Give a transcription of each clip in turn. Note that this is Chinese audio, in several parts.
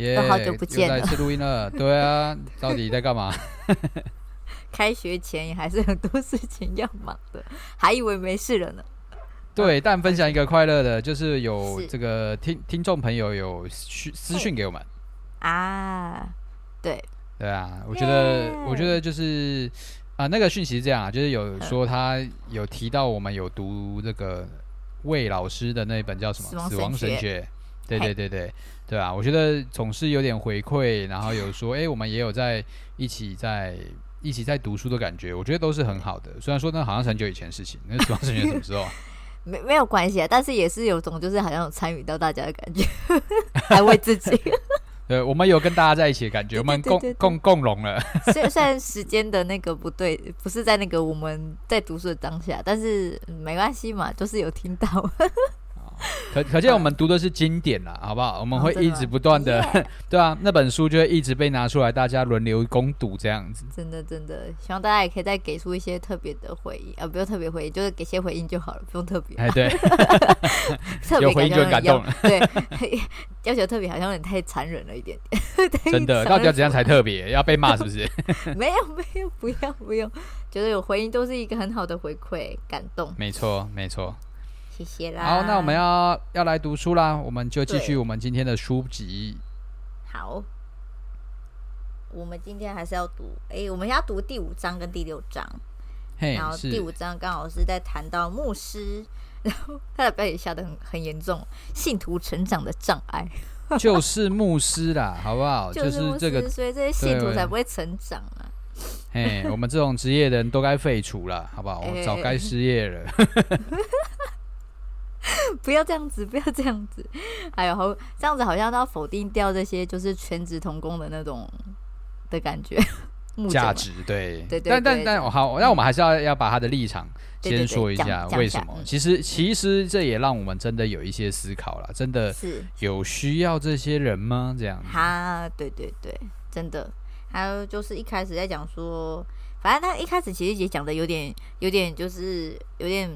耶、yeah，好久不见了，又再次录音了。对啊，到底在干嘛？开学前也还是很多事情要忙的，还以为没事了呢。对，但分享一个快乐的，就是有这个听听众朋友有讯私讯给我们啊，对。对啊，我觉得，yeah. 我觉得就是啊、呃，那个讯息是这样啊，就是有说他有提到我们有读这个魏老师的那本叫什么《死亡神学》，对对对对对啊，我觉得总是有点回馈，然后有说，哎，我们也有在一起在一起在读书的感觉，我觉得都是很好的。虽然说那好像是很久以前的事情，那《死亡神学》什么时候？没没有关系啊，但是也是有种就是好像有参与到大家的感觉，还为自己。对，我们有跟大家在一起的感觉，我们共共共融了。虽虽然时间的那个不对，不是在那个我们在读书的当下，但是没关系嘛，就是有听到。可可见我们读的是经典啦，好不好？我们会一直不断的，哦、对啊，那本书就会一直被拿出来，大家轮流攻读这样子。真的真的，希望大家也可以再给出一些特别的回应啊，不用特别回应，就是给些回应就好了，不用特别。哎，对，有回应就感动了。对，要求特别好像有点太残忍了一点点。真的，到底要怎样才特别？要被骂是不是？没有没有，不要不用，觉得有回应都是一个很好的回馈，感动。没错没错。谢谢啦。好，那我们要要来读书啦，我们就继续我们今天的书籍。好，我们今天还是要读，哎、欸，我们要读第五章跟第六章。嘿，然后第五章刚好是在谈到牧师，然后他的标题下的很很严重，信徒成长的障碍。就是牧师啦，好不好？就是这个，所以这些信徒才不会成长啊。嘿，我们这种职业的人都该废除了，好不好？我 早该失业了。不要这样子，不要这样子，还有好这样子，好像都要否定掉这些就是全职童工的那种的感觉，价值对对对，但但但好，那我们还是要要把他的立场先说一下，为什么？其实其实这也让我们真的有一些思考了，真的是有需要这些人吗？这样哈，对对对，真的。还有就是一开始在讲说，反正他一开始其实也讲的有点有点就是有点。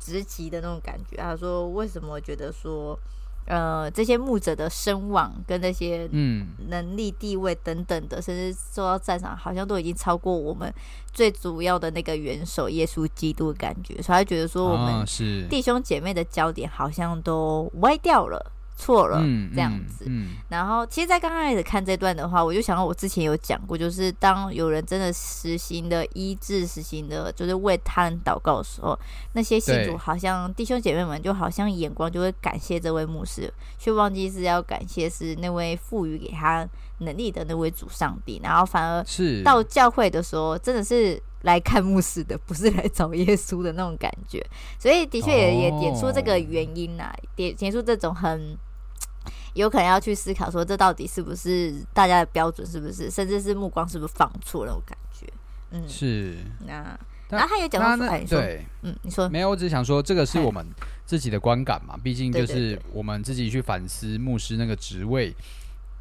直击的那种感觉，他说：“为什么觉得说，呃，这些牧者的声望跟那些嗯。能力、地位等等的，嗯、甚至受到赞赏，好像都已经超过我们最主要的那个元首耶稣基督的感觉，所以他觉得说，我们是。弟兄姐妹的焦点好像都歪掉了。”错了，这样子。嗯嗯嗯、然后，其实，在刚刚开始看这段的话，我就想到我之前有讲过，就是当有人真的实行的医治、实行的，就是为他人祷告的时候，那些信徒好像弟兄姐妹们就好像眼光就会感谢这位牧师，却忘记是要感谢是那位赋予给他能力的那位主上帝。然后，反而是到教会的时候，真的是来看牧师的，不是来找耶稣的那种感觉。所以，的确也也点出这个原因呐、啊，点点出这种很。有可能要去思考说，这到底是不是大家的标准？是不是，甚至是目光是不是放错了？我感觉？嗯，是。那然后他也讲到说，哎，对，嗯，你说没有，我只是想说，这个是我们自己的观感嘛。毕竟就是我们自己去反思牧师那个职位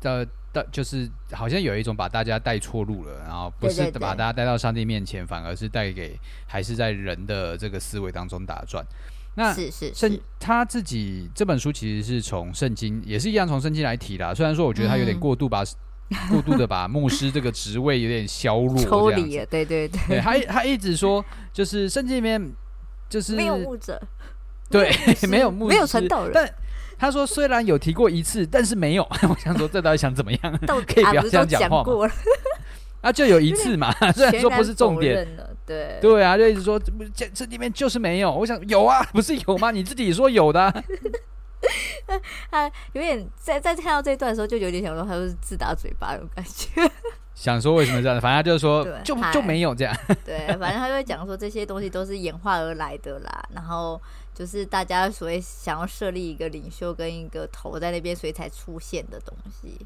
的的，就是好像有一种把大家带错路了，然后不是把大家带到上帝面前，反而是带给还是在人的这个思维当中打转。那是是圣他自己这本书其实是从圣经也是一样从圣经来提的，虽然说我觉得他有点过度把、嗯、过度的把牧师这个职位有点削弱，抽离了，对对对，对他他一直说就是圣经里面就是没有牧者，对，没有牧师，没有传道人，但他说虽然有提过一次，但是没有，我想说这到底想怎么样？可以不要这样讲话吗？啊，就有一次嘛，虽然说不是重点。对对啊，就一直说这这里面就是没有。我想有啊，不是有吗？你自己说有的、啊。他 有点在在看到这一段的时候，就有点想说他是自打嘴巴那种感觉。想说为什么这样？反正他就是说就就没有这样。对，反正他就会讲说这些东西都是演化而来的啦。然后就是大家所谓想要设立一个领袖跟一个头在那边，所以才出现的东西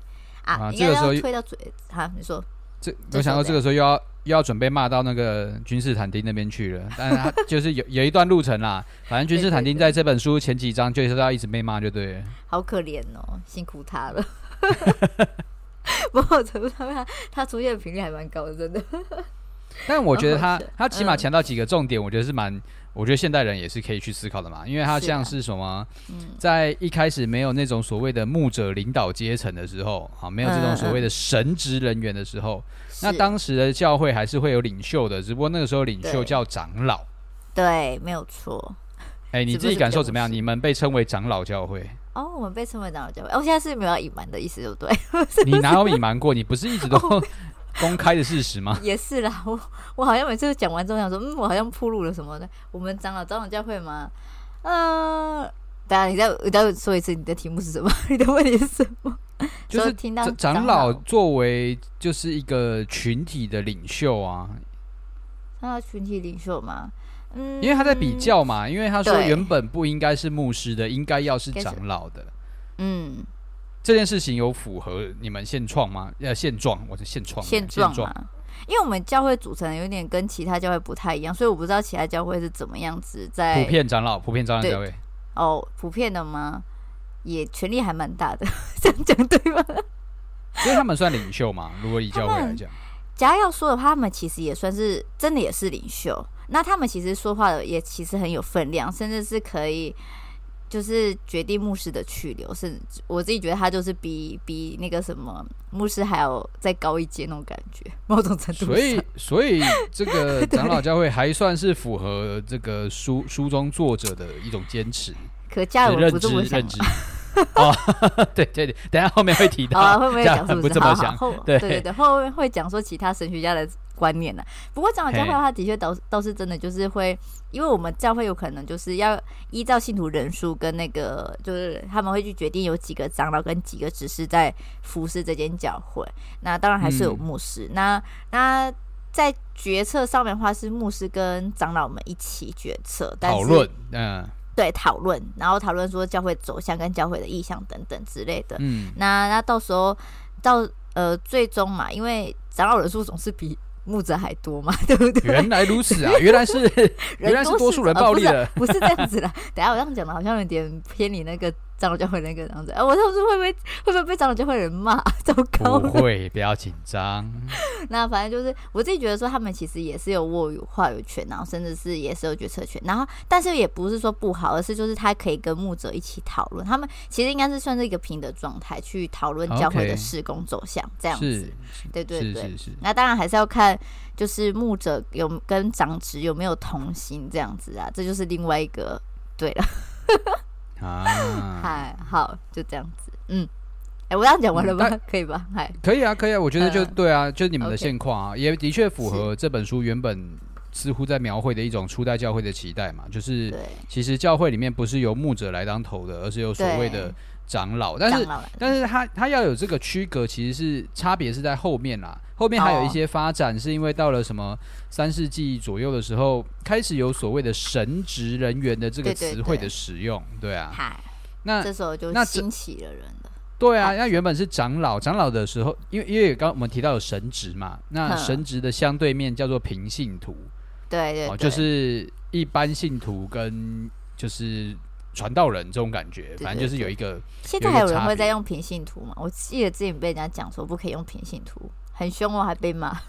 啊。啊，这个时候推到嘴，好，你说。这我想到这个时候又要又要准备骂到那个君士坦丁那边去了，但是他就是有有一段路程啦。反正君士坦丁在这本书前几章就是要一直被骂，就对了。好可怜哦，辛苦他了。不过程度上，他他出现的频率还蛮高的，真的。但我觉得他他起码强调几个重点，我觉得是蛮，我觉得现代人也是可以去思考的嘛。因为他像是什么，在一开始没有那种所谓的牧者领导阶层的时候，啊，没有这种所谓的神职人员的时候，那当时的教会还是会有领袖的，只不过那个时候领袖叫长老。对，没有错。哎，你自己感受怎么样？你们被称为长老教会。哦，我们被称为长老教会。哦，现在是没有要隐瞒的意思，对不对？你哪有隐瞒过？你不是一直都 公开的事实吗？也是啦，我我好像每次讲完之后想说，嗯，我好像铺路了什么的。我们长老长老教会吗？呃，等下你再你再说一次，你的题目是什么？你的问题是什么？就是听到长老作为就是一个群体的领袖啊，长老群体领袖吗？嗯，因为他在比较嘛，因为他说原本不应该是牧师的，应该要是长老的。嗯，这件事情有符合你们现状吗？呃，现状，我是现状，现状嘛。因为我们教会组成有点跟其他教会不太一样，所以我不知道其他教会是怎么样子在普遍长老、普遍长老教会。哦，普遍的吗？也权力还蛮大的，这样讲对吗？所以他们算领袖嘛？如果以教会来讲，假如要说的话，他们其实也算是真的也是领袖。那他们其实说话的也其实很有分量，甚至是可以就是决定牧师的去留，甚至我自己觉得他就是比比那个什么牧师还要再高一阶那种感觉，某种程度。所以，所以这个长老教会还算是符合这个书书中作者的一种坚持。可加入不这么想。哦，对对对，等下后面会提到，啊、会不会讲是不是？不这么想？对对对，后面会讲说其他神学家的观念呢。不过长老教会的话，的确倒倒是真的，就是会，因为我们教会有可能就是要依照信徒人数跟那个，就是他们会去决定有几个长老跟几个执事在服侍这间教会。那当然还是有牧师。嗯、那那在决策上面的话，是牧师跟长老们一起决策讨论。嗯。对，讨论，然后讨论说教会走向跟教会的意向等等之类的。嗯，那那到时候到呃最终嘛，因为长老人数总是比牧者还多嘛，对不对？原来如此啊，原来是 原来是多数人暴力的，不是这样子的。等下我这样讲的好像有点偏离那个。长老教会那个样子，哎，我当时会不会会不会被长老教会人骂？糟糕！不会，不要紧张。那反正就是我自己觉得说，他们其实也是有握有话语权，然后甚至是也是有决策权。然后，但是也不是说不好，而是就是他可以跟牧者一起讨论。他们其实应该是算是一个平等状态去讨论教会的事工走向这样子。对对对，那当然还是要看，就是牧者有跟长职有没有同心这样子啊，这就是另外一个对了。啊，嗨，好，就这样子，嗯，哎、欸，我这样讲完了吗？嗯、可以吧？嗨，可以啊，可以啊，我觉得就对啊，就你们的现况啊也的确符合这本书原本似乎在描绘的一种初代教会的期待嘛，就是其实教会里面不是由牧者来当头的，而是有所谓的长老，但是但是他他要有这个区隔，其实是差别是在后面啦。后面还有一些发展，是因为到了什么三世纪左右的时候，开始有所谓的神职人员的这个词汇的使用，对，对，对，对啊。那这时候就兴起了人了。对啊，那原本是长老，长老的时候，因为因为刚刚我们提到有神职嘛，那神职的相对面叫做平信徒，对对，对，就是一般信徒跟就是传道人这种感觉，反正就是有一个。现在还有人会在用平信图吗？我记得之前被人家讲说不可以用平信图。很凶哦，还被骂。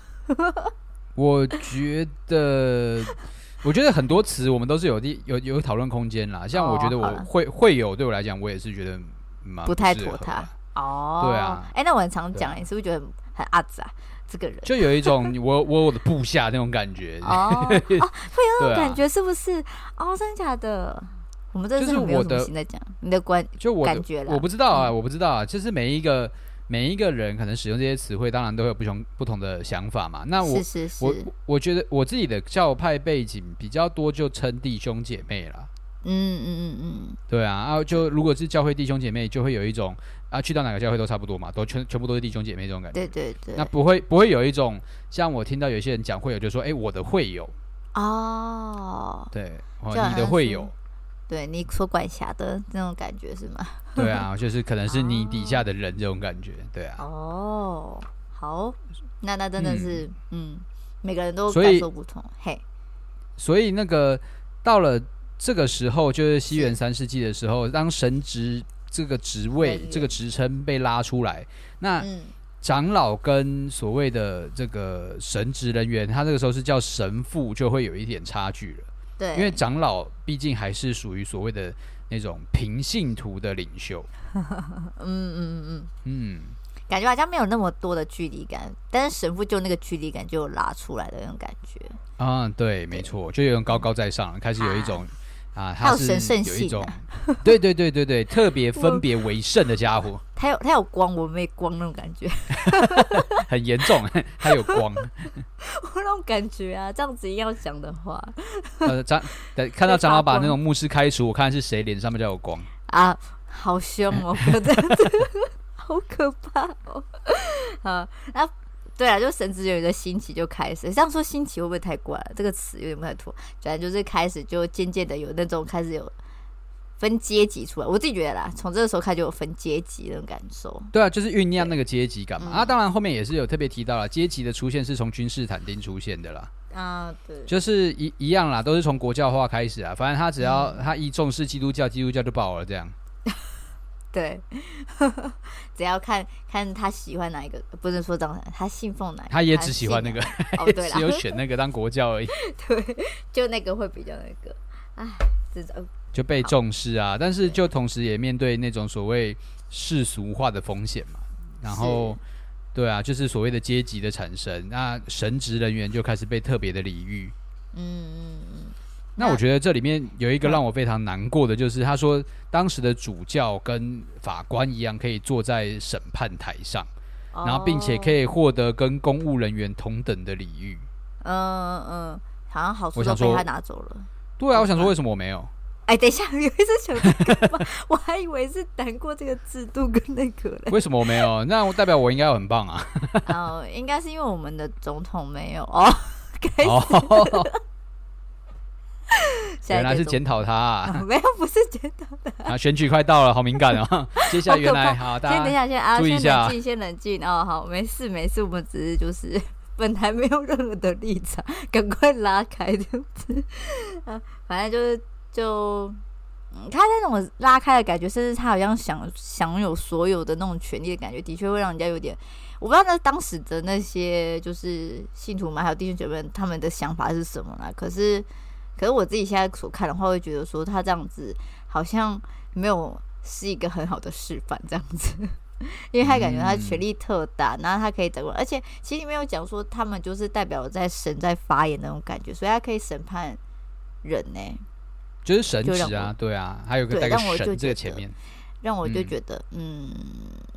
我觉得，我觉得很多词我们都是有地有有讨论空间啦。像我觉得我会、哦、会有对我来讲，我也是觉得不，不太妥他哦。对啊，哎、欸，那我很常讲，你是不是觉得很阿杂？这个人就有一种我我我的部下那种感觉哦，哦，会有那种 感觉是不是？啊、哦，真的假的？我们这是没有什么心在讲你的观，就我的感觉了我不知道啊，我不知道啊，就是每一个。每一个人可能使用这些词汇，当然都会有不同不同的想法嘛。那我我我觉得我自己的教派背景比较多，就称弟兄姐妹啦。嗯嗯嗯嗯，对啊，然后就如果是教会弟兄姐妹，就会有一种啊，去到哪个教会都差不多嘛，都全全部都是弟兄姐妹这种感觉。对对对。那不会不会有一种像我听到有些人讲会友，就说哎、欸，我的会友哦，对，哦，你的会友。对你所管辖的那种感觉是吗？对啊，就是可能是你底下的人这种感觉，对啊。哦，好，那那真的是，嗯，嗯，每个人都感受不同。嘿，所以那个到了这个时候，就是西元三世纪的时候，当神职这个职位、这个职称被拉出来，那。嗯长老跟所谓的这个神职人员，他这个时候是叫神父，就会有一点差距了。对，因为长老毕竟还是属于所谓的那种平信徒的领袖。嗯嗯嗯嗯嗯，感觉好像没有那么多的距离感，但是神父就那个距离感就拉出来的那种感觉。嗯，对，没错，就有种高高在上，开始有一种。啊啊，他是有神圣性，对对对对对，特别分别为圣的家伙。他有他有光，我没光那种感觉，很严重。他有光，我那种感觉啊，这样子硬要讲的话，呃，张看到张老把那种牧师开除，我看是谁脸上面就有光啊，好凶哦，这样子，好可怕哦，啊，那。对啊，就神职人员的兴起就开始。这样说兴起会不会太怪了？这个词有点不太妥。反正就是开始，就渐渐的有那种开始有分阶级出来。我自己觉得啦，从这个时候开始就有分阶级那种感受。对啊，就是酝酿那个阶级感嘛。啊，当然后面也是有特别提到了阶级的出现是从君士坦丁出现的啦。啊，对，就是一一样啦，都是从国教化开始啊。反正他只要他一重视基督教，基督教就爆了这样。对，只要看看他喜欢哪一个，不是说这样，他信奉哪一个，他也只喜欢那个，哦，只有选那个当国教而已。对，就那个会比较那个，哎，这种。就被重视啊，但是就同时也面对那种所谓世俗化的风险嘛。然后，对啊，就是所谓的阶级的产生，那神职人员就开始被特别的礼遇。嗯嗯嗯。那我觉得这里面有一个让我非常难过的，就是他说当时的主教跟法官一样，可以坐在审判台上，然后并且可以获得跟公务人员同等的礼遇。嗯嗯，好像好处都被他拿走了。对啊，我想说为什么我没有？哎，等一下，你是想这个吗？我还以为是谈过这个制度跟那个嘞。为什么我没有？那代表我应该很棒啊。哦，应该是因为我们的总统没有哦。开始。原来是检讨他，啊，没有，不是检讨他。啊，选举快到了，好敏感哦。接下来原来好，大家先等一下，先啊，先冷静，先冷静哦。好，没事没事，我们只是就是 本来没有任何的立场，赶快拉开这样子。啊，反正就是就，嗯，他那种拉开的感觉，甚至他好像想享有所有的那种权利的感觉，的确会让人家有点，我不知道那当时的那些就是信徒们还有弟兄姐妹们他们的想法是什么啦。可是。可是我自己现在所看的话，会觉得说他这样子好像没有是一个很好的示范，这样子，因为他感觉他权力特大，然后他可以掌握，而且其实里面有讲说他们就是代表在神在发言那种感觉，所以他可以审判人呢、欸，就是神职啊，对啊，还有个带个神这个前面，让我就觉得，嗯，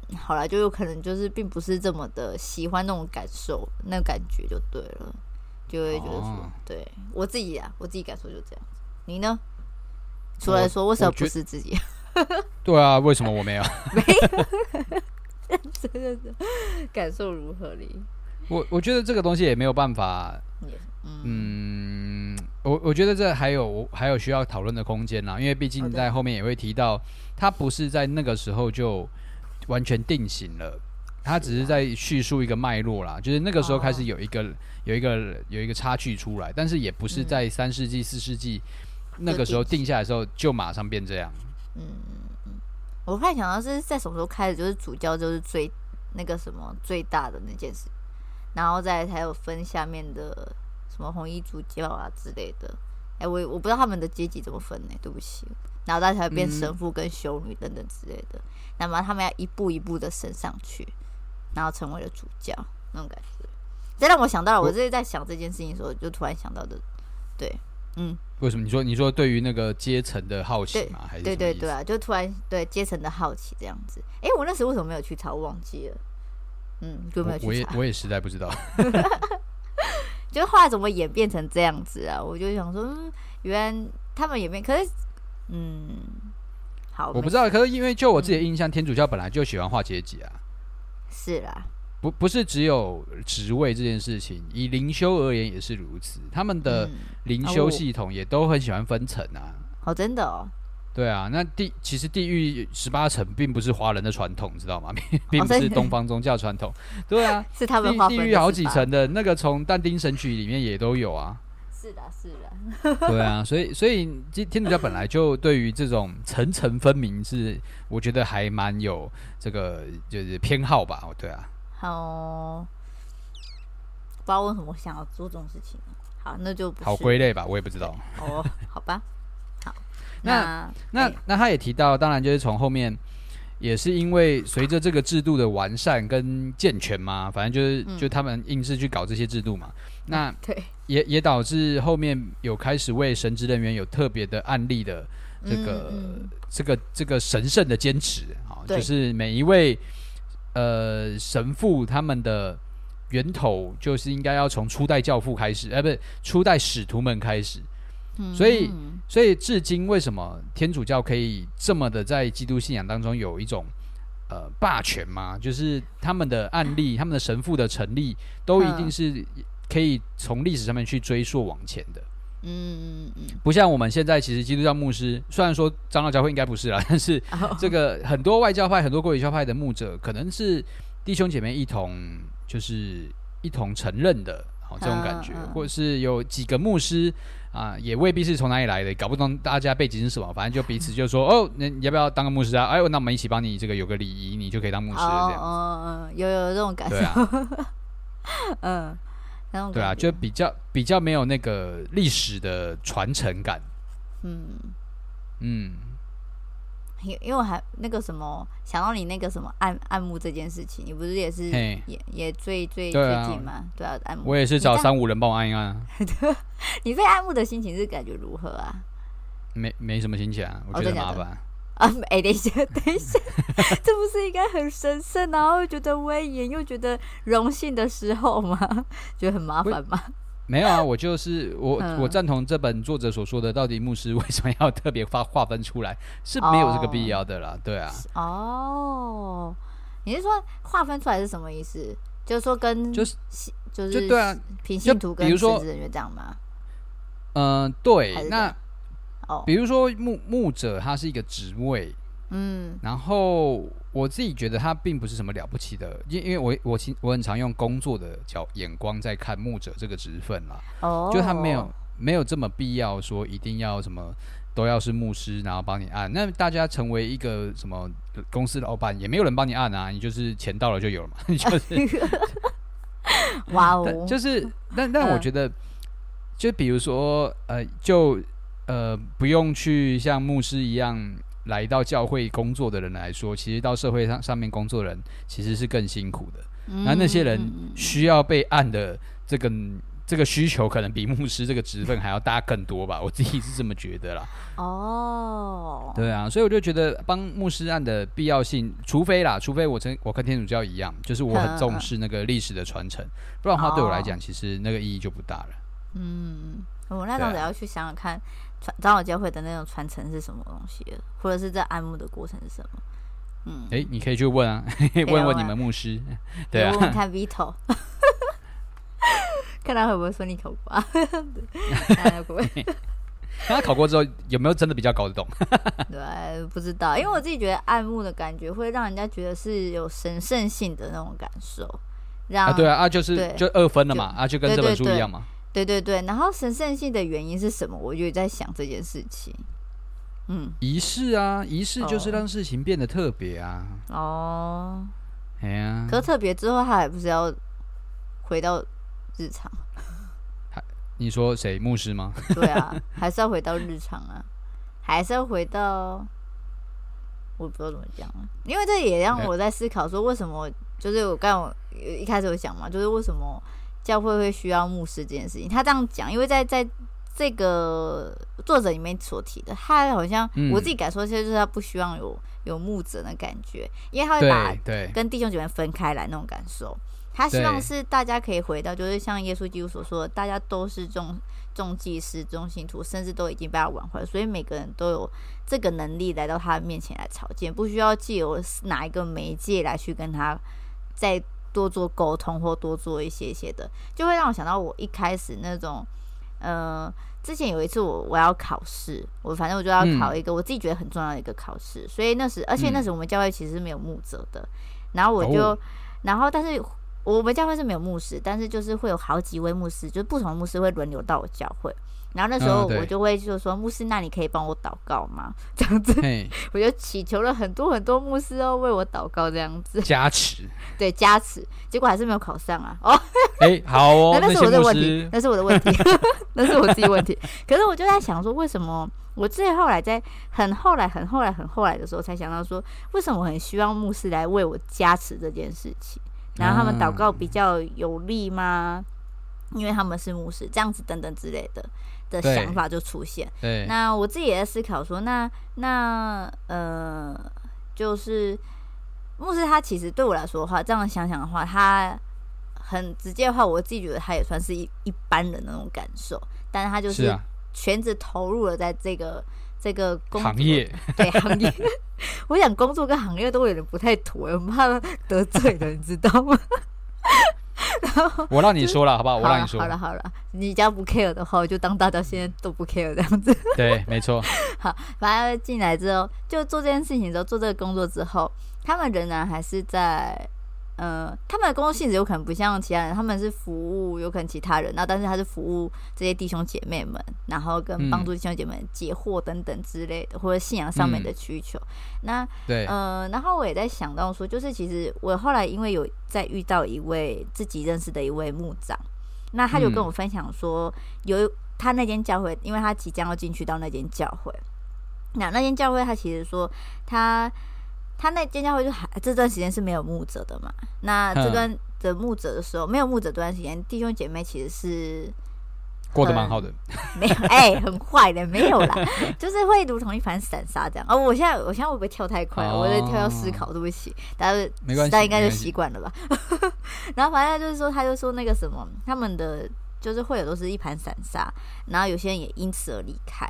嗯好了，就有可能就是并不是这么的喜欢那种感受，那感觉就对了。就会觉得说，哦、对我自己啊，我自己感受就这样子。你呢？出来说，为什么不是自己？对啊，为什么我没有？没有，真的是感受如何哩？我我觉得这个东西也没有办法。嗯，嗯我我觉得这还有还有需要讨论的空间啦，因为毕竟在后面也会提到，它不是在那个时候就完全定型了。他只是在叙述一个脉络啦，就是那个时候开始有一个、哦、有一个有一个差距出来，但是也不是在三世纪、四世纪那个时候定下来的时候就马上变这样。嗯嗯，我会想到是在什么时候开始，就是主教就是最那个什么最大的那件事，然后再才有分下面的什么红衣主教啊之类的。哎、欸，我我不知道他们的阶级怎么分呢？对不起。然后大家才会变神父跟修女等等之类的，嗯、那么他们要一步一步的升上去。然后成为了主教，那种感觉，这让我想到了。我这是在想这件事情的时候，就突然想到的。对，嗯，为什么？你说，你说对于那个阶层的好奇吗？还是对对对啊，就突然对阶层的好奇这样子。哎，我那时候为什么没有去查？我忘记了。嗯，就没有去查。我也我也实在不知道。就后来怎么演变成这样子啊？我就想说，嗯，原来他们演变，可是，嗯，好，我不知道。可是因为就我自己的印象，嗯、天主教本来就喜欢画阶级啊。是啦，不不是只有职位这件事情，以灵修而言也是如此。他们的灵修系统也都很喜欢分层啊。哦，真的哦。对啊，那地其实地狱十八层并不是华人的传统，知道吗？并不是东方宗教传统。对啊，是他们地地狱好几层的那个，从但丁神曲里面也都有啊。是的，是的。对啊，所以所以天主教本来就对于这种层层分明是，我觉得还蛮有这个就是偏好吧。对啊。好，不知道为什么我想要做这种事情。好，那就不好归类吧，我也不知道。哦，好吧。好 那那那他也提到，当然就是从后面也是因为随着这个制度的完善跟健全嘛，反正就是、嗯、就他们硬是去搞这些制度嘛。那 对也也导致后面有开始为神职人员有特别的案例的这个、嗯、这个这个神圣的坚持啊，就是每一位呃神父他们的源头就是应该要从初代教父开始，呃，不是初代使徒们开始。所以，所以至今为什么天主教可以这么的在基督信仰当中有一种呃霸权吗？就是他们的案例，他们的神父的成立，都一定是可以从历史上面去追溯往前的。嗯嗯嗯，不像我们现在，其实基督教牧师虽然说长老教会应该不是啦，但是这个很多外教派、很多国语教派的牧者，可能是弟兄姐妹一同就是一同承认的，好这种感觉，或者是有几个牧师。啊，也未必是从哪里来的，搞不懂大家背景是什么，反正就彼此就说哦，那你要不要当个牧师啊？哎，那我们一起帮你这个有个礼仪，你就可以当牧师这样。嗯嗯，有有这种感觉。对啊，嗯，对啊，就比较比较没有那个历史的传承感。嗯嗯。因因为我还那个什么想到你那个什么按按摩这件事情，你不是也是也也最最最近吗？对啊，按摩我也是找三五人帮我按一按。你被按摩的心情是感觉如何啊？没没什么心情啊，我觉得麻烦啊。哎，等一下，等一下，这不是应该很神圣，然后又觉得威严，又觉得荣幸的时候吗？觉得很麻烦吗？没有啊，我就是我，嗯、我赞同这本作者所说的，到底牧师为什么要特别划划分出来，是没有这个必要的啦，哦、对啊。哦，你是说划分出来是什么意思？就是说跟就是就是就对啊，平信徒跟神职人员这样吗？嗯、呃，对，那哦，比如说牧牧者他是一个职位。嗯，然后我自己觉得他并不是什么了不起的，因因为我我我很常用工作的角眼光在看牧者这个职分啦，哦，就他没有没有这么必要说一定要什么都要是牧师然后帮你按，那大家成为一个什么公司老板也没有人帮你按啊，你就是钱到了就有了嘛，你 就是 哇哦，就是但但我觉得，就比如说呃就呃不用去像牧师一样。来到教会工作的人来说，其实到社会上上面工作的人其实是更辛苦的。那、嗯、那些人需要被按的这个这个需求，可能比牧师这个职分还要大更多吧？我自己是这么觉得啦。哦，对啊，所以我就觉得帮牧师按的必要性，除非啦，除非我跟我跟天主教一样，就是我很重视那个历史的传承，不然的话对我来讲，其实那个意义就不大了。嗯，我那时候要去想想看。传长老教会的那种传承是什么东西，或者是在按摩的过程是什么？嗯，哎、欸，你可以去问啊，问问你们牧师，对啊，问看 Vito，看他会不会说你考过啊？看他考过之后有没有真的比较搞得懂？对，不知道，因为我自己觉得按摩的感觉会让人家觉得是有神圣性的那种感受，让啊，对啊，啊，就是就二分了嘛，啊，就跟这本书一样嘛。对对对，然后神圣性的原因是什么？我就在想这件事情。嗯，仪式啊，仪式就是让事情变得特别啊。哦，哎呀，可特别之后，他还不是要回到日常？你说谁？牧师吗？对啊，还是要回到日常啊，还是要回到……我不知道怎么讲啊，因为这也让我在思考说，为什么？就是我刚我一开始有讲嘛，就是为什么？教会会需要牧师这件事情，他这样讲，因为在在这个作者里面所提的，他好像我自己感受，就是他不希望有有牧者的感觉，因为他会把跟弟兄姐妹分开来那种感受。他希望是大家可以回到，就是像耶稣基督所说的，大家都是众众祭司、众信徒，甚至都已经被他挽回，所以每个人都有这个能力来到他面前来朝见，不需要借由哪一个媒介来去跟他在。多做沟通或多做一些些的，就会让我想到我一开始那种呃，之前有一次我我要考试，我反正我就要考一个我自己觉得很重要的一个考试，嗯、所以那时而且那时我们教会其实是没有牧者的，然后我就，哦、然后但是我们教会是没有牧师，但是就是会有好几位牧师，就是不同的牧师会轮流到我教会。然后那时候我就会就说，牧师，那你可以帮我祷告吗？这样子，我就祈求了很多很多牧师哦，为我祷告这样子加持，对加持，结果还是没有考上啊！哦，哎，好哦，那是我的问题，那是我的问题，那是我自己问题。可是我就在想说，为什么我最后来在很后来、很后来、很后来的时候才想到说，为什么我很希望牧师来为我加持这件事情？然后他们祷告比较有力吗？因为他们是牧师，这样子等等之类的。的想法就出现。对，那我自己也在思考说，那那呃，就是牧师他其实对我来说的话，这样想想的话，他很直接的话，我自己觉得他也算是一一般人的那种感受，但是他就是全职投入了在这个这个工行业，对行业。我想工作跟行业都有点不太妥，我怕得罪的，你知道吗？然后我让你说了，好不好？我让你说。好了好了，你只要不 care 的话，我就当大家现在都不 care 这样子。对，没错。好，反正进来之后，就做这件事情之后，做这个工作之后，他们仍然还是在。呃，他们的工作性质有可能不像其他人，他们是服务有可能其他人，那但是他是服务这些弟兄姐妹们，然后跟帮助弟兄姐妹们解惑等等之类的，嗯、或者信仰上面的需求。嗯、那对，呃，然后我也在想到说，就是其实我后来因为有在遇到一位自己认识的一位牧长，那他就跟我分享说，有他那间教会，因为他即将要进去到那间教会，那那间教会他其实说他。他那间教会就还这段时间是没有牧者的嘛？那这段的牧者的时候，没有牧者这段时间，弟兄姐妹其实是过得蛮好的，没有 哎、欸，很坏的，没有啦，就是会如同一盘散沙这样。哦，我现在我现在会不会跳太快？哦、我在跳要思考，对不起，大家没关系，大家应该就习惯了吧。然后反正就是说，他就说那个什么，他们的就是会有都是一盘散沙，然后有些人也因此而离开。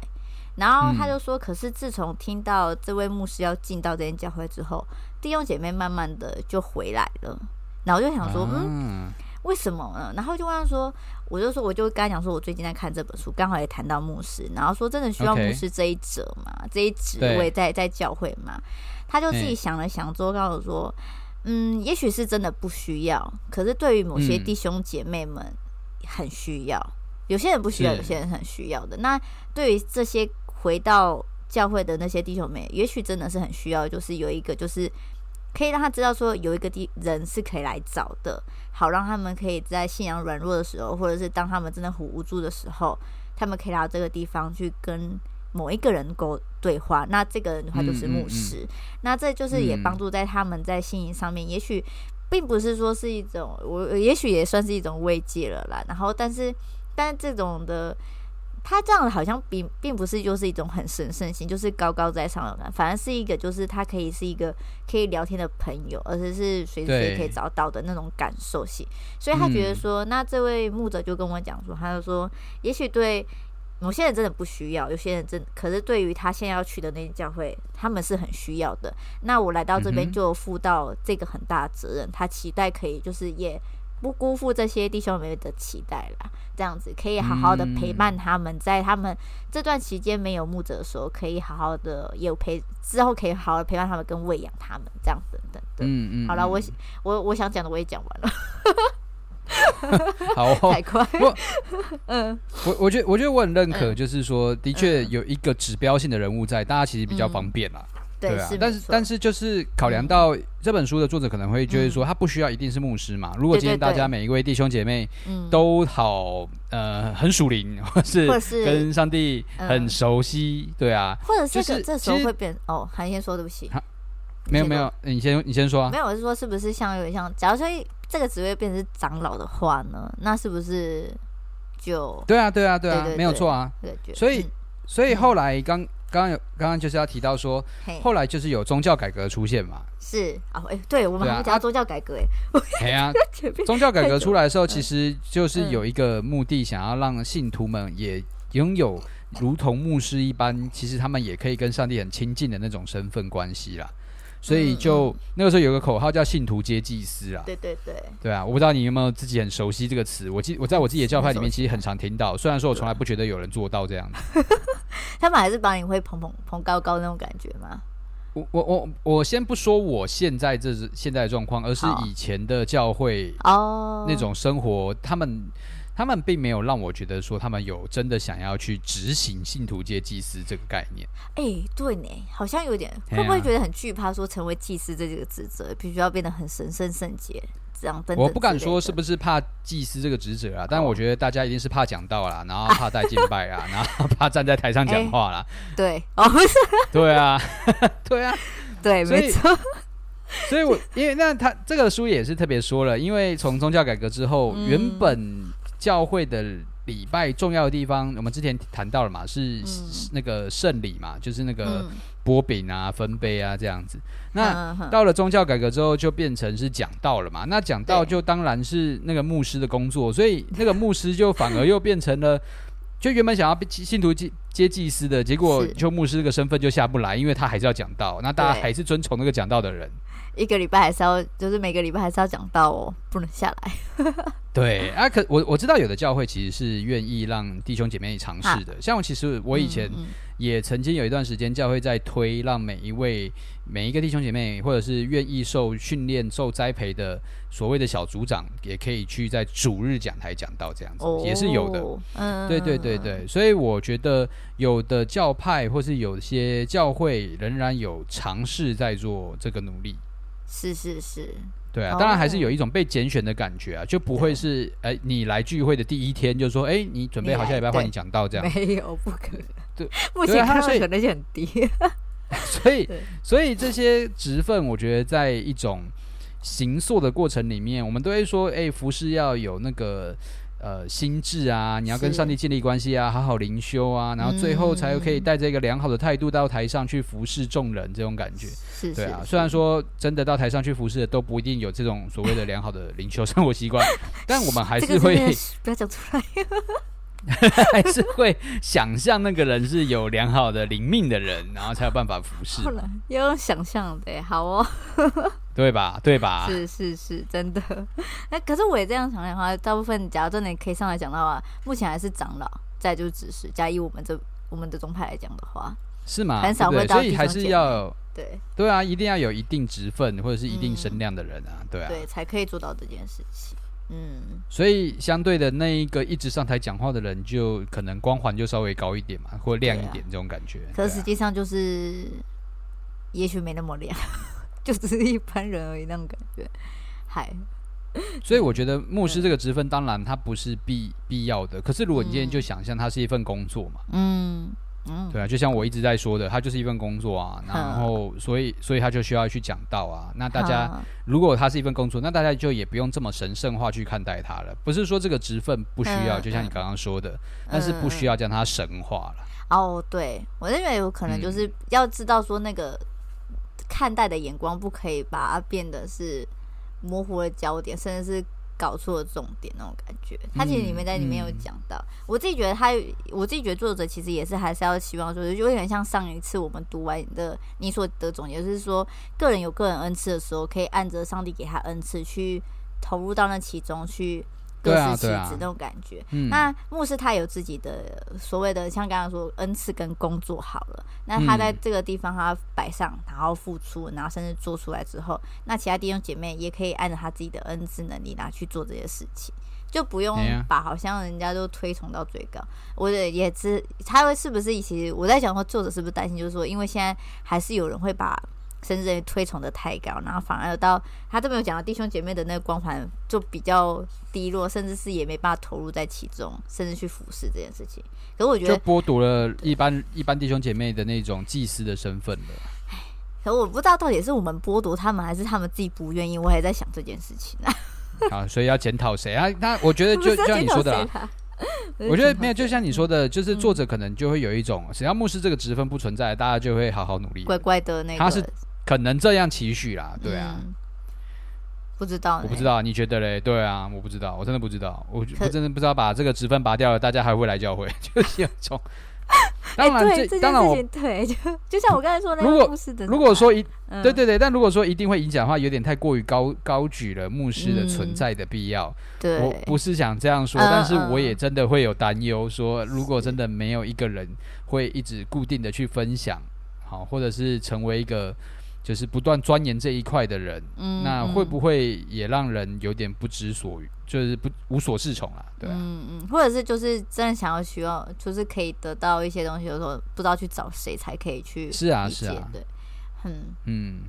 然后他就说：“可是自从听到这位牧师要进到这间教会之后，弟兄姐妹慢慢的就回来了。然后我就想说，嗯，为什么呢？然后就问他说，我就说，我就跟他讲说，我最近在看这本书，刚好也谈到牧师，然后说真的需要牧师这一者嘛.这一职位在在教会嘛？他就自己想了想之后，告诉我说，嗯，也许是真的不需要，可是对于某些弟兄姐妹们很需要，有些人不需要，有些人很需要的。那对于这些。”回到教会的那些弟兄们，也许真的是很需要，就是有一个，就是可以让他知道说，有一个地人是可以来找的，好让他们可以在信仰软弱的时候，或者是当他们真的很无助的时候，他们可以来到这个地方去跟某一个人沟对话。那这个人的话就是牧师，嗯嗯嗯，那这就是也帮助在他们在信仰上面，也许并不是说是一种，我也许也算是一种慰藉了啦。然后，但是，但是这种的。他这样好像并并不是就是一种很神圣性，就是高高在上的感，反而是一个就是他可以是一个可以聊天的朋友，而且是随时随地可以找到的那种感受性。所以他觉得说，那这位牧者就跟我讲说，他就说，也许对某些人真的不需要，有些人真，可是对于他现在要去的那间教会，他们是很需要的。那我来到这边就负到这个很大的责任，他期待可以就是也。不辜负这些弟兄妹妹的期待啦，这样子可以好好的陪伴他们，在他们这段期间没有牧者的时候，可以好好的有陪，之后可以好好的陪伴他们跟喂养他们，这样等等的。嗯嗯。好了，我我我想讲的我也讲完了。好，太快。我嗯，我我觉得我觉得我很认可，就是说，的确有一个指标性的人物在，大家其实比较方便啦。对啊，但是但是就是考量到这本书的作者可能会就是说他不需要一定是牧师嘛。如果今天大家每一位弟兄姐妹都好呃很属灵，或是跟上帝很熟悉，对啊，或者是这个这时候会变哦，韩先说对不起，没有没有，你先你先说啊。没有，我是说是不是像有点像，假如说这个职位变成长老的话呢，那是不是就对啊对啊对啊，没有错啊。所以所以后来刚。刚刚有，刚刚就是要提到说，后来就是有宗教改革出现嘛。是啊，哎，对我们还没讲到宗教改革哎。对啊，宗教改革出来的时候，其实就是有一个目的，想要让信徒们也拥有如同牧师一般，其实他们也可以跟上帝很亲近的那种身份关系啦。所以就、那个时候有个口号叫“信徒皆祭司”啊。对对对，对啊，我不知道你有没有自己很熟悉这个词。我记我在我自己的教派里面其实很常听到，虽然说我从来不觉得有人做到这样子。他们还是把你会捧捧捧高高那种感觉吗？我我我我先不说我现在这是现在的状况，而是以前的教会哦那种生活，他们。他们并没有让我觉得说他们有真的想要去执行信徒界祭司这个概念。哎、欸，对呢，好像有点，会不会觉得很惧怕？说成为祭司这几个职责，必须要变得很神圣圣洁，这样。我不敢说是不是怕祭司这个职责啊，但我觉得大家一定是怕讲道啦，然后怕带敬拜啊，然后怕站在台上讲话啦。欸、对，哦，不是，对啊，对啊，对，没错。所以我因为那他这个书也是特别说了，因为从宗教改革之后，嗯、原本。教会的礼拜重要的地方，我们之前谈到了嘛，是那个圣礼嘛，就是那个波饼啊、分杯啊这样子。那到了宗教改革之后，就变成是讲道了嘛。那讲道就当然是那个牧师的工作，所以那个牧师就反而又变成了，就原本想要被信徒接接祭司的，结果就牧师这个身份就下不来，因为他还是要讲道，那大家还是遵从那个讲道的人。一个礼拜还是要，就是每个礼拜还是要讲道哦，不能下来。对啊，可我我知道有的教会其实是愿意让弟兄姐妹尝试的。像我其实我以前也曾经有一段时间，教会在推让每一位每一个弟兄姐妹，或者是愿意受训练、受栽培的所谓的小组长，也可以去在主日讲台讲到这样子，哦、也是有的。嗯，对对对对，所以我觉得有的教派或是有些教会仍然有尝试在做这个努力。是是是，对啊，当然还是有一种被拣选的感觉啊，就不会是哎，你来聚会的第一天就说哎，你准备好下礼拜换你讲道这样，没有不可能，对，目前看到可能性很低，所以 所以这些职分，我觉得在一种行塑的过程里面，我们都会说，哎，服饰要有那个。呃，心智啊，你要跟上帝建立关系啊，好好灵修啊，然后最后才可以带着一个良好的态度到台上去服侍众人，这种感觉，是，对啊。虽然说真的到台上去服侍的都不一定有这种所谓的良好的灵修生活习惯，但我们还是会不要讲出来。还是会想象那个人是有良好的灵命的人，然后才有办法服侍。有用想象的，好哦，对吧？对吧？是是是，真的。那可是我也这样想的话，大部分假如真的可以上来讲的话，目前还是长老再就是指示。假以我们这我们的宗派来讲的话，是吗？很少会到，所以还是要对对啊，一定要有一定职分或者是一定声量的人啊，对啊，对，才可以做到这件事情。嗯，所以相对的那一个一直上台讲话的人，就可能光环就稍微高一点嘛，或亮一点这种感觉。啊、可实际上就是，也许没那么亮，就只是一般人而已那种感觉。嗨，所以我觉得牧师这个职分，当然它不是必必要的。可是如果你今天就想象它是一份工作嘛，嗯。嗯，对啊，就像我一直在说的，他就是一份工作啊，然后所以所以他就需要去讲道啊。那大家如果他是一份工作，那大家就也不用这么神圣化去看待他了。不是说这个职分不需要，就像你刚刚说的，但是不需要将它神化了。哦，对，我认为有可能就是要知道说那个看待的眼光不可以把它变得是模糊的焦点，甚至是。搞错了重点那种感觉，他其实里面在里面有讲到，嗯嗯、我自己觉得他，我自己觉得作者其实也是还是要希望说，就有点像上一次我们读完的你所得总结，就是说个人有个人恩赐的时候，可以按着上帝给他恩赐去投入到那其中去。各司其职那种感觉。嗯、那牧师他有自己的所谓的，像刚刚说恩赐跟工作好了。那他在这个地方他摆上，然后付出，然后甚至做出来之后，那其他弟兄姐妹也可以按照他自己的恩赐能力拿去做这些事情，就不用把好像人家都推崇到最高。我也知他会是不是？其实我在想说，作者是不是担心，就是说，因为现在还是有人会把。甚至推崇的太高，然后反而到他都没有讲到弟兄姐妹的那个光环就比较低落，甚至是也没办法投入在其中，甚至去服侍这件事情。可是我觉得就剥夺了一般一般弟兄姐妹的那种祭司的身份了。可我不知道到底是我们剥夺他们，还是他们自己不愿意。我还在想这件事情呢。好，所以要检讨谁啊？那我觉得就就像你说的啦，我觉得没有，就像你说的，就是作者可能就会有一种，只要牧师这个职分不存在，大家就会好好努力。乖乖的那个，他是。可能这样期许啦，对啊，嗯、不知道，我不知道，你觉得嘞？对啊，我不知道，我真的不知道，我我真的不知道把这个职分拔掉了，大家还会来教会，就是有种。当然，欸、这当然我对，就就像我刚才说那个牧师的，如果说一，嗯、对对对，但如果说一定会影响的话，有点太过于高高举了牧师的存在的必要。嗯、对，我不是想这样说，但是我也真的会有担忧，说如果真的没有一个人会一直固定的去分享，好，或者是成为一个。就是不断钻研这一块的人，嗯，那会不会也让人有点不知所云，就是不无所适从啊？对啊，嗯嗯，或者是就是真的想要需要，就是可以得到一些东西有时候，不知道去找谁才可以去。是啊，是啊，对，嗯嗯，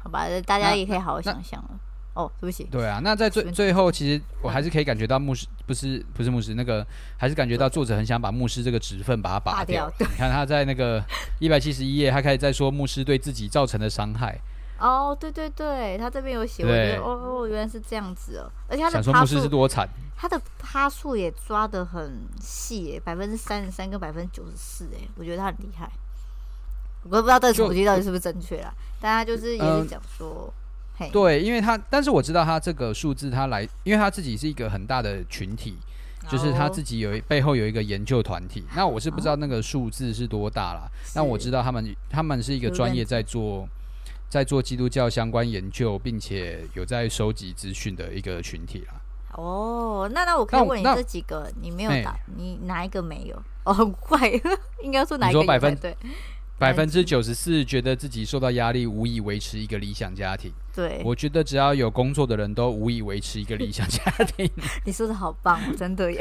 好吧，大家也可以好好想想了。哦，对不起。对啊，那在最最后，其实我还是可以感觉到牧师不是不是牧师那个，还是感觉到作者很想把牧师这个职分把它拔掉。你看他在那个 一百七十一页，他开始在说牧师对自己造成的伤害。哦，对对对，他这边有写，我觉得哦哦，原来是这样子哦。而且他的想说牧师是多惨，他的趴数也抓得很细，百分之三十三跟百分之九十四，哎，我觉得他很厉害。我都不知道这个统计到底是不是正确啦，但他就是也是讲说。对，因为他，但是我知道他这个数字，他来，因为他自己是一个很大的群体，就是他自己有背后有一个研究团体。那我是不知道那个数字是多大啦，但我知道他们他们是一个专业在做在做基督教相关研究，并且有在收集资讯的一个群体啦。哦，那那我可以问你这几个，你没有答，你哪一个没有？哦，很怪，应该说哪一个百分对？百分之九十四觉得自己受到压力，无以维持一个理想家庭。对，我觉得只要有工作的人都无以维持一个理想家庭。你说的好棒，真的耶！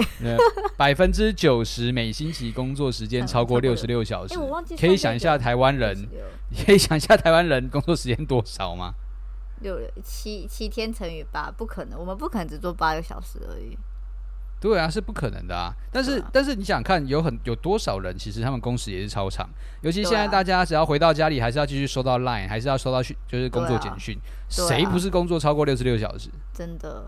百分之九十每星期工作时间超过六十六小时，可以想一下台湾人，可以想一下台湾人工作时间多少吗？六七七天乘以八，不可能，我们不可能只做八个小时而已。对啊，是不可能的啊！但是，啊、但是你想看，有很有多少人，其实他们工时也是超长。尤其现在大家只要回到家里，还是要继续收到 Line，还是要收到讯，就是工作简讯。谁、啊、不是工作超过六十六小时？真的，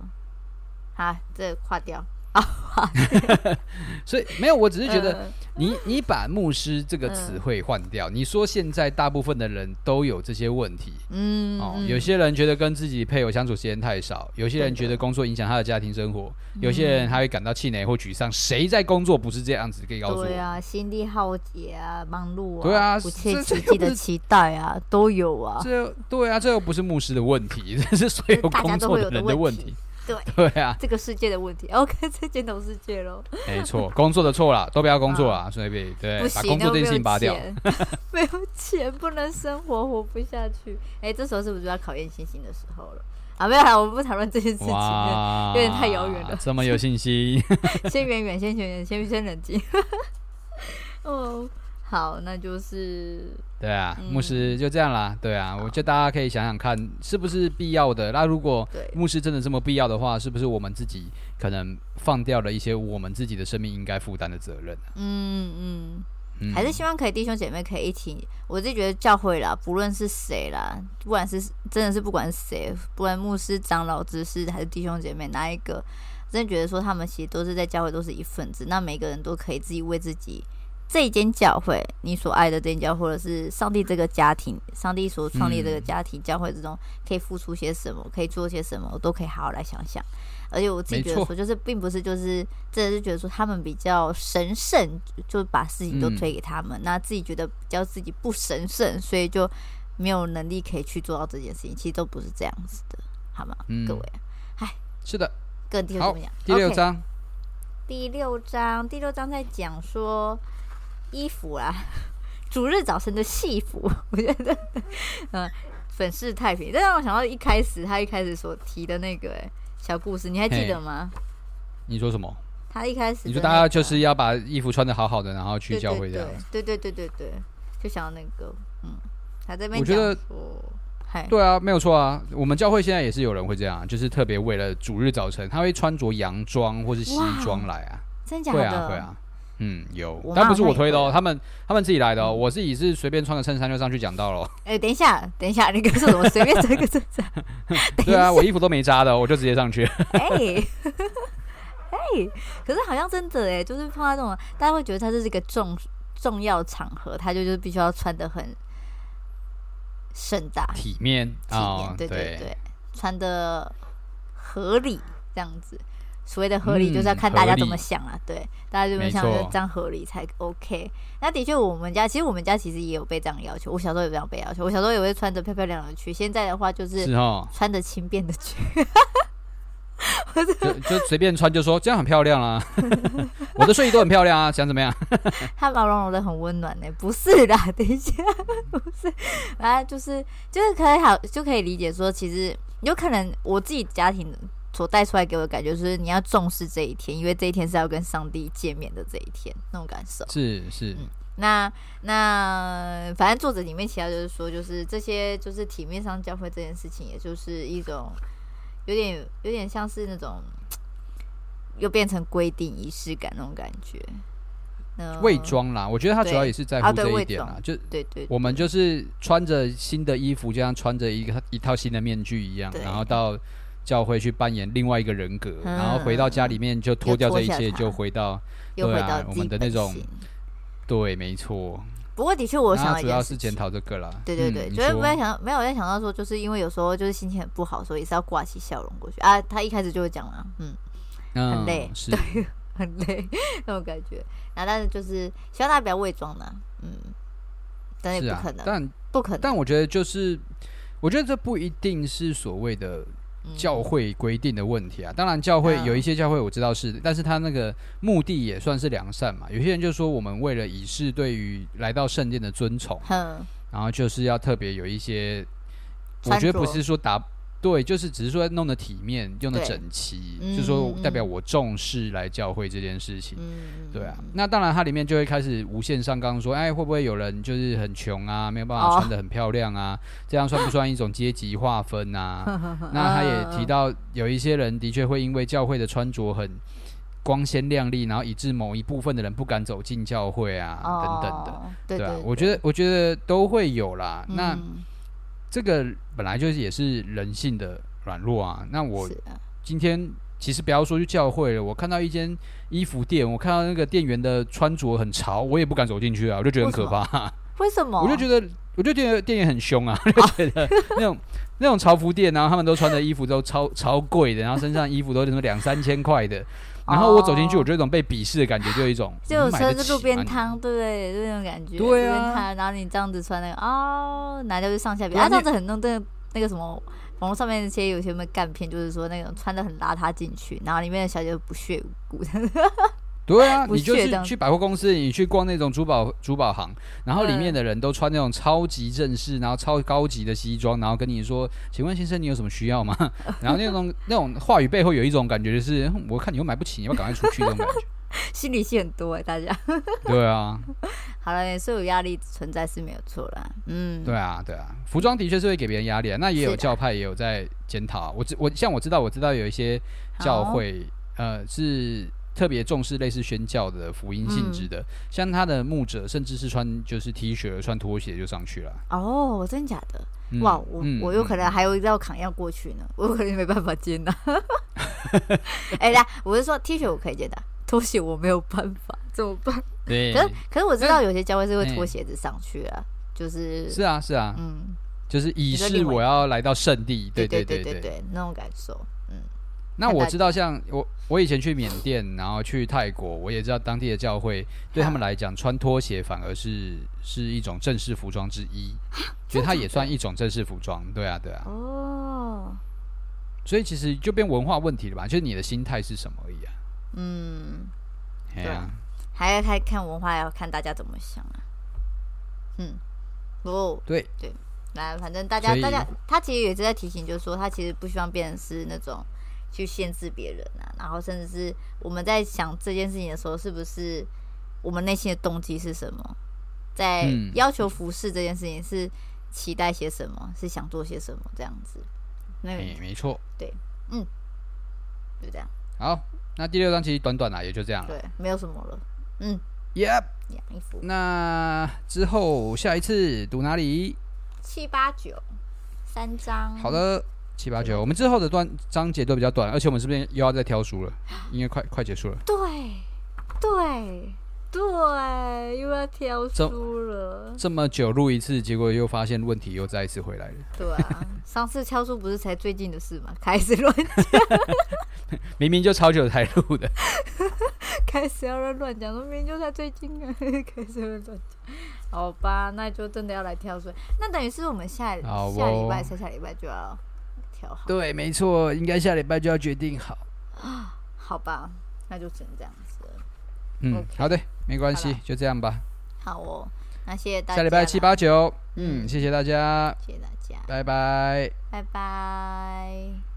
好，这划掉。所以没有，我只是觉得你你把牧师这个词汇换掉，你说现在大部分的人都有这些问题，嗯，哦，有些人觉得跟自己配偶相处时间太少，有些人觉得工作影响他的家庭生活，有些人还会感到气馁或沮丧。谁在工作不是这样子？可以告诉我？对啊，心力耗竭啊，忙碌啊，对啊，不切实际的期待啊，都有啊。这对啊，这又不是牧师的问题，这是所有工作的人的问题。对 对啊，这个世界的问题，OK，这检讨世界喽。没错，工作的错了，都不要工作了，所以对，把工作这件事情拔掉。没有钱不能生活，活不下去。哎，这时候是不是就要考验信心的时候了？啊，没有啦，我们不讨论这件事情，有点太遥远了。这么有信心？先远远，先远远，先先冷静。哦。好，那就是对啊，嗯、牧师就这样啦。对啊，我觉得大家可以想想看，是不是必要的？那如果牧师真的这么必要的话，是不是我们自己可能放掉了一些我们自己的生命应该负担的责任、啊、嗯嗯，嗯还是希望可以弟兄姐妹可以一起。我自己觉得教会啦，不论是谁啦，不管是真的是不管是谁，不管牧师、长老、执事还是弟兄姐妹，哪一个真的觉得说他们其实都是在教会都是一份子，那每个人都可以自己为自己。这一间教会，你所爱的这间教会，或者是上帝这个家庭，上帝所创立这个家庭、嗯、教会之中，可以付出些什么，可以做些什么，我都可以好好来想想。而且我自己觉得说，就是并不是就是，真的是觉得说他们比较神圣，就把事情都推给他们，嗯、那自己觉得比较自己不神圣，所以就没有能力可以去做到这件事情。其实都不是这样子的，好吗？嗯、各位，嗨，是的，各地怎么样？第六章，okay, 第六章，第六章在讲说。衣服啊，主日早晨的戏服，我觉得，嗯，粉饰太平。这让我想到一开始他一开始所提的那个小故事，你还记得吗？你说什么？他一开始、那个，你说大家就是要把衣服穿的好好的，然后去教会这样。对对对对对对，就想到那个，嗯，他这边我觉得，嗨对啊，没有错啊。我们教会现在也是有人会这样，就是特别为了主日早晨，他会穿着洋装或是西装来啊。真假的？会啊，会啊。嗯，有，但不是我推的哦，他们他们自己来的哦，我自己是随便穿个衬衫就上去讲到了。哎，等一下，等一下，你跟我说什么？随便穿个衬衫？对啊，我衣服都没扎的，我就直接上去。哎，哎，可是好像真的哎，就是碰到这种，大家会觉得他这是一个重重要场合，他就就是必须要穿的很盛大、体面、体面，对对对，穿的合理这样子。所谓的合理，就是要看大家怎么想啊。嗯、对，大家怎么想，就这样合理才 OK。那的确，我们家其实我们家其实也有被这样要求。我小时候也这样被要求，我小时候也会穿着漂漂亮亮的去。现在的话就是穿着轻便的去。就就随便穿，就说这样很漂亮啊！我的睡衣都很漂亮啊，想怎么样？它毛茸茸的很温暖呢，不是啦，等一下，不是，啊，就是就是可以好就可以理解说，其实有可能我自己家庭所带出来给我的感觉，就是你要重视这一天，因为这一天是要跟上帝见面的这一天，那种感受是是。嗯、那那反正作者里面提到就是说，就是这些就是体面上教会这件事情，也就是一种。有点有点像是那种，又变成规定仪式感那种感觉。伪装啦，我觉得他主要也是在乎这一点啦。就对对，我们就是穿着新的衣服，就像穿着一个一套新的面具一样，然后到教会去扮演另外一个人格，然后回到家里面就脱掉这一切，就回到对啊我们的那种。对，没错。不过的确，我想主要是检讨这个啦。对对对，觉得没有想到，没有在想到说，就是因为有时候就是心情很不好，所以是要挂起笑容过去啊。他一开始就会讲了，嗯，很累，对，很累那种感觉。然后但是就是希望大家不要伪装的，嗯，但也不可能，但不可能。但我觉得就是，我觉得这不一定是所谓的。教会规定的问题啊，当然教会有一些教会我知道是，但是他那个目的也算是良善嘛。有些人就说，我们为了以示对于来到圣殿的尊崇，然后就是要特别有一些，我觉得不是说打。对，就是只是说弄得体面，用得整齐，嗯、就是说代表我重视来教会这件事情。嗯、对啊，那当然它里面就会开始无限上纲，说，哎，会不会有人就是很穷啊，没有办法穿得很漂亮啊？哦、这样算不算一种阶级划分啊？那他也提到，有一些人的确会因为教会的穿着很光鲜亮丽，然后以致某一部分的人不敢走进教会啊，哦、等等的。对，啊，我觉得，我觉得都会有啦。嗯、那。这个本来就是也是人性的软弱啊。那我今天其实不要说去教会了，我看到一间衣服店，我看到那个店员的穿着很潮，我也不敢走进去啊，我就觉得很可怕。为什么？我就觉得，我就觉得店员很凶啊，就觉得那种那种潮服店，然后他们都穿的衣服都超超贵的，然后身上衣服都是什么两三千块的。然后我走进去，我就有一种被鄙视的感觉，就有一种就有车是路边摊，对不对？就那种感觉。对啊。然后你这样子穿那个哦，哪就是上下边？啊，这样子很弄那个那个什么网络上面那些有些什么干片，就是说那种穿的很邋遢进去，然后里面的小姐不屑无顾。对啊，你就是去百货公司，你去逛那种珠宝珠宝行，然后里面的人都穿那种超级正式，然后超高级的西装，然后跟你说：“请问先生，你有什么需要吗？” 然后那种那种话语背后有一种感觉，就是我看你又买不起，你要赶快出去那种感觉。心理戏很多哎、欸，大家。对啊。好了，也是有压力存在是没有错啦。嗯。对啊，对啊，服装的确是会给别人压力啊。那也有教派也有在检讨。我知我像我知道我知道有一些教会呃是。特别重视类似宣教的福音性质的，嗯、像他的牧者，甚至是穿就是 T 恤、穿拖鞋就上去了。哦，真假的？嗯、哇，我、嗯、我有可能还有一道坎要过去呢，嗯、我有可能没办法接纳。哎呀，我是说 T 恤我可以接纳，拖鞋我没有办法，怎么办？对。可是可是我知道有些教会是会脱鞋子上去啊，就是是啊是啊，嗯，就是以示我要来到圣地，对对对，对，对，那种感受。那我知道，像我我以前去缅甸，然后去泰国，我也知道当地的教会对他们来讲，穿拖鞋反而是是一种正式服装之一，觉得它也算一种正式服装。对啊，对啊。哦。所以其实就变文化问题了吧？就是你的心态是什么而已啊。嗯。对啊。还要看看文化，要看大家怎么想啊。嗯。哦。对对。来，反正大家大家，他其实也是在提醒，就是说他其实不希望变成是那种。去限制别人啊，然后甚至是我们在想这件事情的时候，是不是我们内心的动机是什么？在要求服侍这件事情是期待些什么？是想做些什么？这样子，那没错，对，嗯，就这样。好，那第六章其实短短啊，也就这样了，对，没有什么了。嗯，Yep，那之后下一次读哪里？七八九三章。好的。七八九，我们之后的段章节都比较短，而且我们这边又要再挑书了，应该快快结束了。对，对，对，又要挑书了。这么久录一次，结果又发现问题又再一次回来了。对啊，上次挑书不是才最近的事吗？开始乱讲。明明就超久才录的，开始要乱讲，说明明就在最近啊，开始乱讲。好吧，那就真的要来挑水。那等于是我们下好下礼拜、下下礼拜就要对，没错，应该下礼拜就要决定好。啊好吧，那就只能这样子了。嗯，okay. 好的，没关系，就这样吧。好哦，那谢谢大家。下礼拜七八九，嗯，谢谢大家，谢谢大家，拜拜，拜拜。